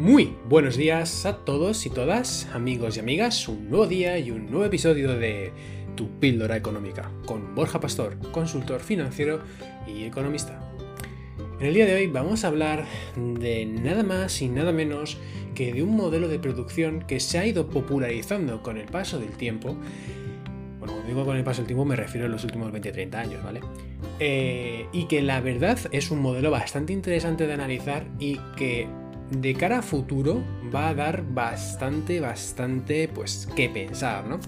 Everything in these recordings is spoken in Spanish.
Muy buenos días a todos y todas, amigos y amigas, un nuevo día y un nuevo episodio de Tu píldora económica con Borja Pastor, consultor financiero y economista. En el día de hoy vamos a hablar de nada más y nada menos que de un modelo de producción que se ha ido popularizando con el paso del tiempo. Bueno, cuando digo con el paso del tiempo me refiero a los últimos 20-30 años, ¿vale? Eh, y que la verdad es un modelo bastante interesante de analizar y que de cara a futuro va a dar bastante, bastante, pues, que pensar, ¿no?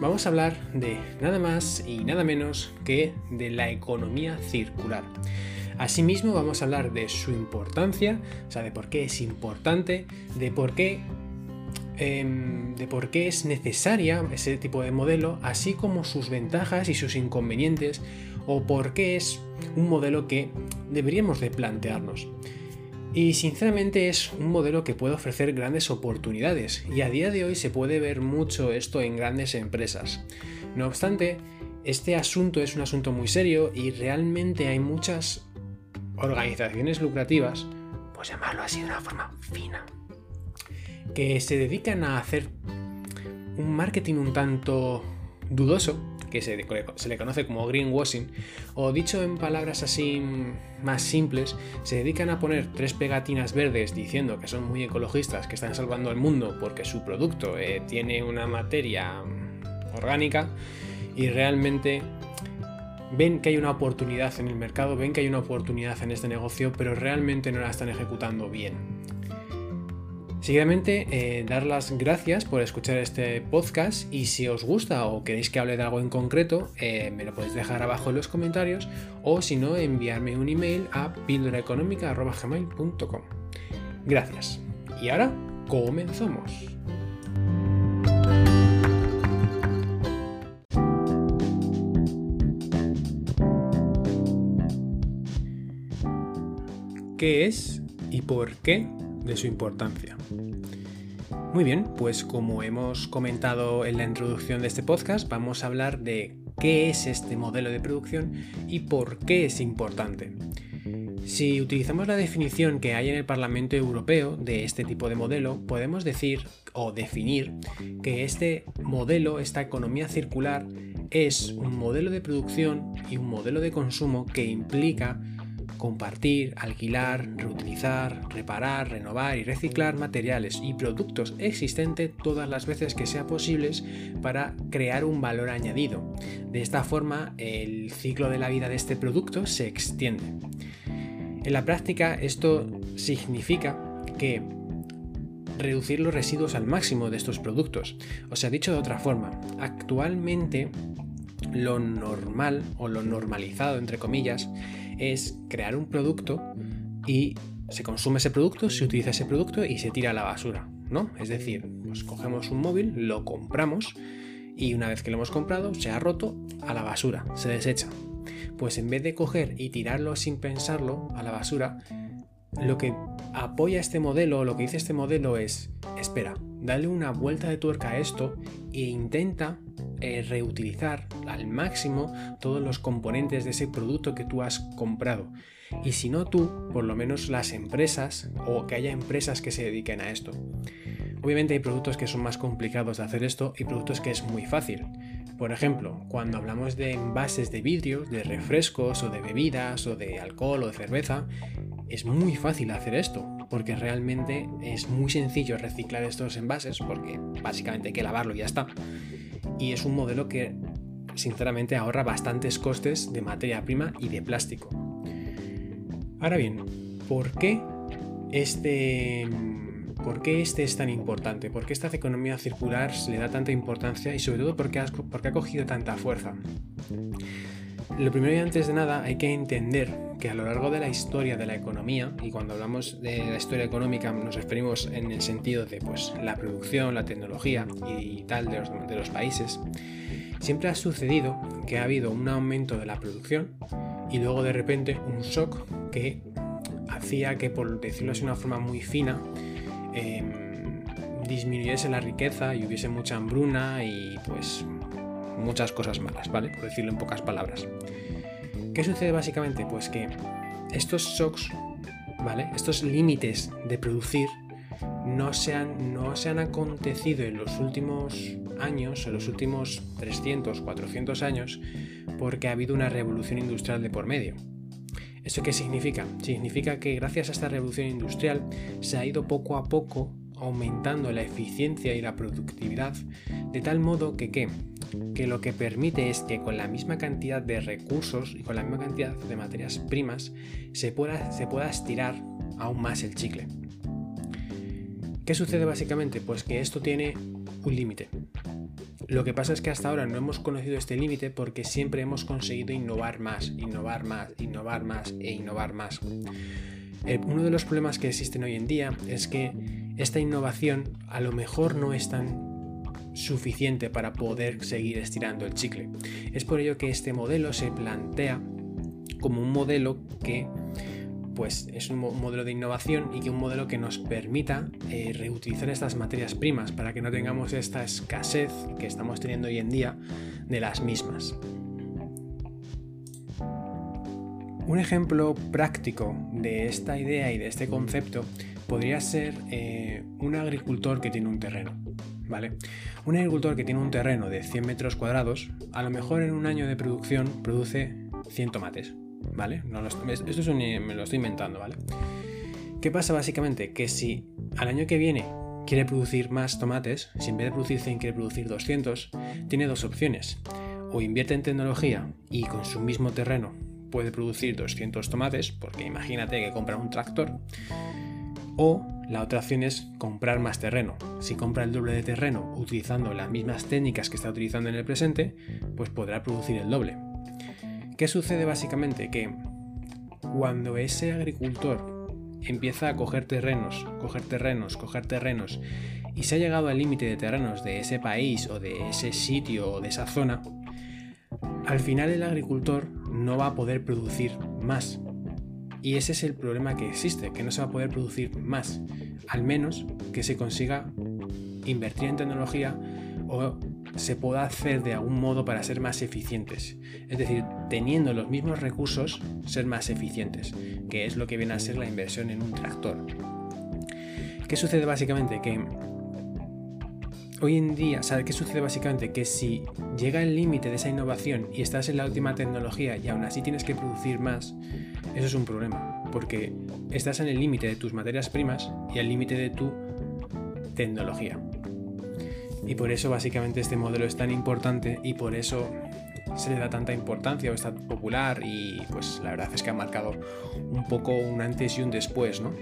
Vamos a hablar de nada más y nada menos que de la economía circular. Asimismo, vamos a hablar de su importancia, o sea, de por qué es importante, de por qué, em, de por qué es necesaria ese tipo de modelo, así como sus ventajas y sus inconvenientes, o por qué es un modelo que deberíamos de plantearnos. Y sinceramente es un modelo que puede ofrecer grandes oportunidades y a día de hoy se puede ver mucho esto en grandes empresas. No obstante, este asunto es un asunto muy serio y realmente hay muchas organizaciones lucrativas, pues llamarlo así de una forma fina, que se dedican a hacer un marketing un tanto dudoso que se, le conoce como greenwashing, o dicho en palabras así más simples, se dedican a poner tres pegatinas verdes diciendo que son muy ecologistas, que están salvando al mundo porque su producto eh, tiene una materia orgánica y realmente ven que hay una oportunidad en el mercado, ven que hay una oportunidad en este negocio, pero realmente no la están ejecutando bien. Seguidamente, eh, dar las gracias por escuchar este podcast y si os gusta o queréis que hable de algo en concreto, eh, me lo podéis dejar abajo en los comentarios o si no, enviarme un email a píldoraeconómica.gmail.com. Gracias. Y ahora, comenzamos. ¿Qué es y por qué de su importancia. Muy bien, pues como hemos comentado en la introducción de este podcast, vamos a hablar de qué es este modelo de producción y por qué es importante. Si utilizamos la definición que hay en el Parlamento Europeo de este tipo de modelo, podemos decir o definir que este modelo, esta economía circular, es un modelo de producción y un modelo de consumo que implica compartir, alquilar, reutilizar, reparar, renovar y reciclar materiales y productos existentes todas las veces que sea posibles para crear un valor añadido. De esta forma, el ciclo de la vida de este producto se extiende. En la práctica, esto significa que reducir los residuos al máximo de estos productos. O sea, dicho de otra forma, actualmente lo normal o lo normalizado, entre comillas, es crear un producto y se consume ese producto, se utiliza ese producto y se tira a la basura, ¿no? Es decir, pues cogemos un móvil, lo compramos y una vez que lo hemos comprado, se ha roto a la basura, se desecha. Pues en vez de coger y tirarlo sin pensarlo a la basura, lo que apoya este modelo, lo que dice este modelo es, espera, dale una vuelta de tuerca a esto e intenta eh, reutilizar al máximo todos los componentes de ese producto que tú has comprado. Y si no tú, por lo menos las empresas o que haya empresas que se dediquen a esto. Obviamente hay productos que son más complicados de hacer esto y productos que es muy fácil. Por ejemplo, cuando hablamos de envases de vidrio, de refrescos o de bebidas o de alcohol o de cerveza, es muy fácil hacer esto, porque realmente es muy sencillo reciclar estos envases, porque básicamente hay que lavarlo y ya está y es un modelo que sinceramente ahorra bastantes costes de materia prima y de plástico. Ahora bien, ¿por qué este, ¿por qué este es tan importante? ¿Por qué esta economía circular se le da tanta importancia y sobre todo por qué, ha cogido tanta fuerza? Lo primero y antes de nada hay que entender que a lo largo de la historia de la economía, y cuando hablamos de la historia económica nos referimos en el sentido de pues, la producción, la tecnología y tal de los, de los países, siempre ha sucedido que ha habido un aumento de la producción y luego de repente un shock que hacía que, por decirlo de una forma muy fina, em, disminuyese la riqueza y hubiese mucha hambruna y pues muchas cosas malas, ¿vale? Por decirlo en pocas palabras. ¿Qué sucede básicamente? Pues que estos shocks, ¿vale? Estos límites de producir no se, han, no se han acontecido en los últimos años, en los últimos 300, 400 años, porque ha habido una revolución industrial de por medio. ¿Eso qué significa? Significa que gracias a esta revolución industrial se ha ido poco a poco aumentando la eficiencia y la productividad de tal modo que, ¿qué? Que lo que permite es que con la misma cantidad de recursos y con la misma cantidad de materias primas se pueda, se pueda estirar aún más el chicle. ¿Qué sucede básicamente? Pues que esto tiene un límite. Lo que pasa es que hasta ahora no hemos conocido este límite porque siempre hemos conseguido innovar más, innovar más, innovar más e innovar más. Uno de los problemas que existen hoy en día es que esta innovación a lo mejor no es tan suficiente para poder seguir estirando el chicle. Es por ello que este modelo se plantea como un modelo que pues es un modelo de innovación y que un modelo que nos permita eh, reutilizar estas materias primas para que no tengamos esta escasez que estamos teniendo hoy en día de las mismas. Un ejemplo práctico de esta idea y de este concepto podría ser eh, un agricultor que tiene un terreno. ¿Vale? Un agricultor que tiene un terreno de 100 metros cuadrados, a lo mejor en un año de producción produce 100 tomates. ¿vale? No esto es me lo estoy inventando, ¿vale? ¿Qué pasa básicamente? Que si al año que viene quiere producir más tomates, si en vez de producir 100 quiere producir 200, tiene dos opciones. O invierte en tecnología y con su mismo terreno puede producir 200 tomates, porque imagínate que compra un tractor, o la otra opción es comprar más terreno. Si compra el doble de terreno utilizando las mismas técnicas que está utilizando en el presente, pues podrá producir el doble. ¿Qué sucede básicamente? Que cuando ese agricultor empieza a coger terrenos, coger terrenos, coger terrenos, y se ha llegado al límite de terrenos de ese país o de ese sitio o de esa zona, al final el agricultor no va a poder producir más. Y ese es el problema que existe, que no se va a poder producir más, al menos que se consiga invertir en tecnología o se pueda hacer de algún modo para ser más eficientes. Es decir, teniendo los mismos recursos, ser más eficientes, que es lo que viene a ser la inversión en un tractor. ¿Qué sucede básicamente? Que hoy en día, ¿sabes qué sucede básicamente? Que si llega el límite de esa innovación y estás en la última tecnología y aún así tienes que producir más, eso es un problema, porque estás en el límite de tus materias primas y al límite de tu tecnología. Y por eso básicamente este modelo es tan importante y por eso se le da tanta importancia o es tan popular y pues la verdad es que ha marcado un poco un antes y un después, ¿no?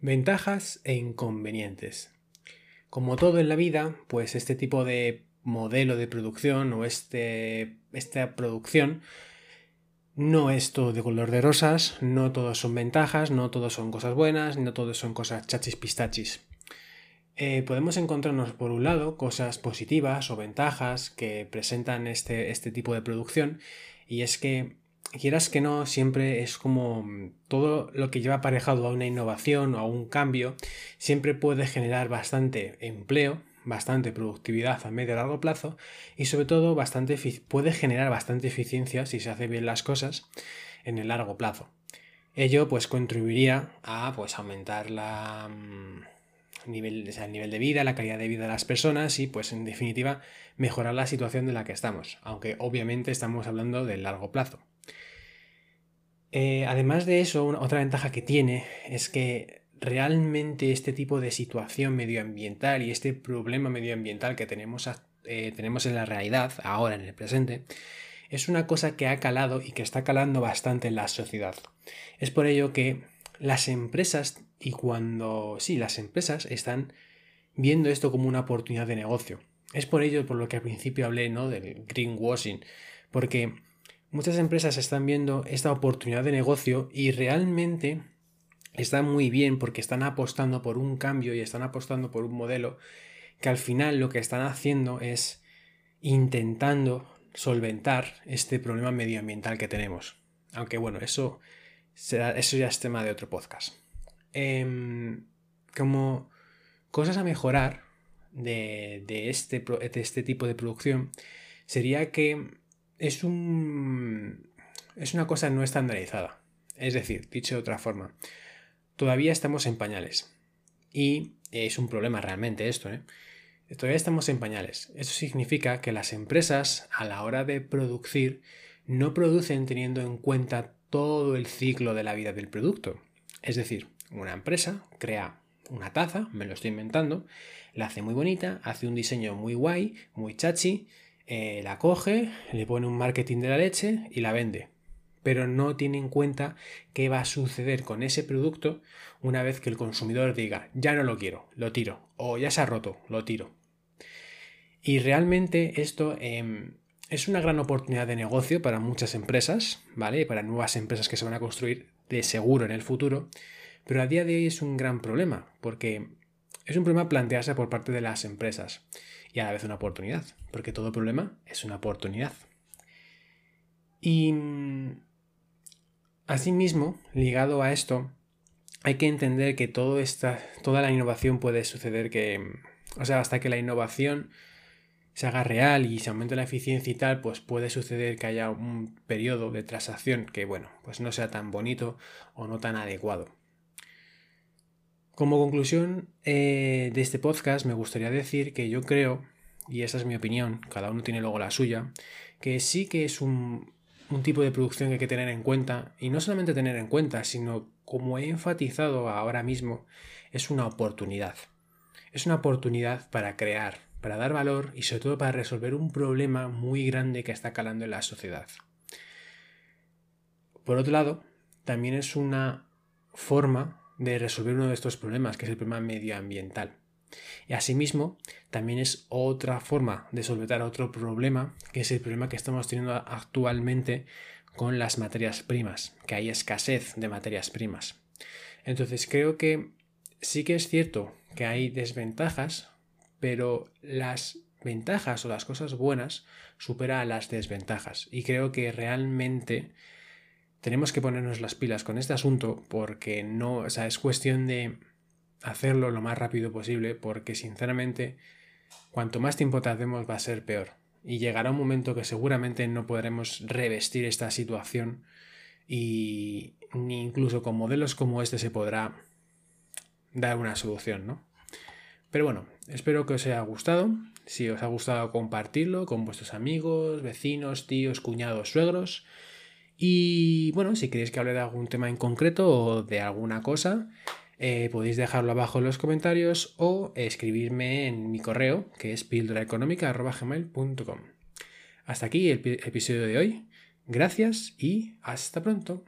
Ventajas e inconvenientes. Como todo en la vida, pues este tipo de modelo de producción o este, esta producción no es todo de color de rosas, no todos son ventajas, no todos son cosas buenas, no todos son cosas chachis pistachis. Eh, podemos encontrarnos por un lado cosas positivas o ventajas que presentan este, este tipo de producción y es que quieras que no, siempre es como todo lo que lleva aparejado a una innovación o a un cambio, siempre puede generar bastante empleo, bastante productividad a medio y largo plazo y sobre todo bastante puede generar bastante eficiencia si se hace bien las cosas en el largo plazo. Ello pues contribuiría a pues aumentar la mm, nivel, el nivel de vida, la calidad de vida de las personas y pues en definitiva mejorar la situación de la que estamos, aunque obviamente estamos hablando del largo plazo. Eh, además de eso, otra ventaja que tiene es que realmente este tipo de situación medioambiental y este problema medioambiental que tenemos, eh, tenemos en la realidad, ahora en el presente, es una cosa que ha calado y que está calando bastante en la sociedad. Es por ello que las empresas, y cuando sí, las empresas están viendo esto como una oportunidad de negocio. Es por ello por lo que al principio hablé ¿no? del greenwashing, porque muchas empresas están viendo esta oportunidad de negocio y realmente está muy bien porque están apostando por un cambio y están apostando por un modelo que al final lo que están haciendo es intentando solventar este problema medioambiental que tenemos. Aunque bueno, eso, eso ya es tema de otro podcast. Em, como cosas a mejorar de, este, de este tipo de producción sería que es un es una cosa no estandarizada. Es decir, dicho de otra forma, todavía estamos en pañales. Y es un problema realmente esto, ¿eh? Todavía estamos en pañales. Eso significa que las empresas, a la hora de producir, no producen teniendo en cuenta todo el ciclo de la vida del producto. Es decir, una empresa crea una taza, me lo estoy inventando, la hace muy bonita, hace un diseño muy guay, muy chachi, eh, la coge, le pone un marketing de la leche y la vende. Pero no tiene en cuenta qué va a suceder con ese producto una vez que el consumidor diga, ya no lo quiero, lo tiro, o ya se ha roto, lo tiro. Y realmente esto em, es una gran oportunidad de negocio para muchas empresas, ¿vale? Para nuevas empresas que se van a construir de seguro en el futuro. Pero a día de hoy es un gran problema, porque es un problema plantearse por parte de las empresas y a la vez una oportunidad, porque todo problema es una oportunidad. Y asimismo, ligado a esto, hay que entender que esta, toda la innovación puede suceder que, o sea, hasta que la innovación se haga real y se aumente la eficiencia y tal, pues puede suceder que haya un periodo de transacción que, bueno, pues no sea tan bonito o no tan adecuado. Como conclusión eh, de este podcast, me gustaría decir que yo creo, y esa es mi opinión, cada uno tiene luego la suya, que sí que es un, un tipo de producción que hay que tener en cuenta, y no solamente tener en cuenta, sino como he enfatizado ahora mismo, es una oportunidad. Es una oportunidad para crear, para dar valor y sobre todo para resolver un problema muy grande que está calando en la sociedad. Por otro lado, también es una forma de resolver uno de estos problemas, que es el problema medioambiental. Y asimismo, también es otra forma de solventar otro problema, que es el problema que estamos teniendo actualmente con las materias primas, que hay escasez de materias primas. Entonces creo que sí que es cierto que hay desventajas pero las ventajas o las cosas buenas superan a las desventajas. Y creo que realmente tenemos que ponernos las pilas con este asunto porque no, o sea, es cuestión de hacerlo lo más rápido posible porque sinceramente cuanto más tiempo tardemos va a ser peor. Y llegará un momento que seguramente no podremos revestir esta situación y ni incluso con modelos como este se podrá dar una solución, ¿no? Pero bueno, espero que os haya gustado. Si os ha gustado, compartirlo con vuestros amigos, vecinos, tíos, cuñados, suegros. Y bueno, si queréis que hable de algún tema en concreto o de alguna cosa, eh, podéis dejarlo abajo en los comentarios o escribirme en mi correo, que es píldoraeconómica.gmail.com. Hasta aquí el episodio de hoy. Gracias y hasta pronto.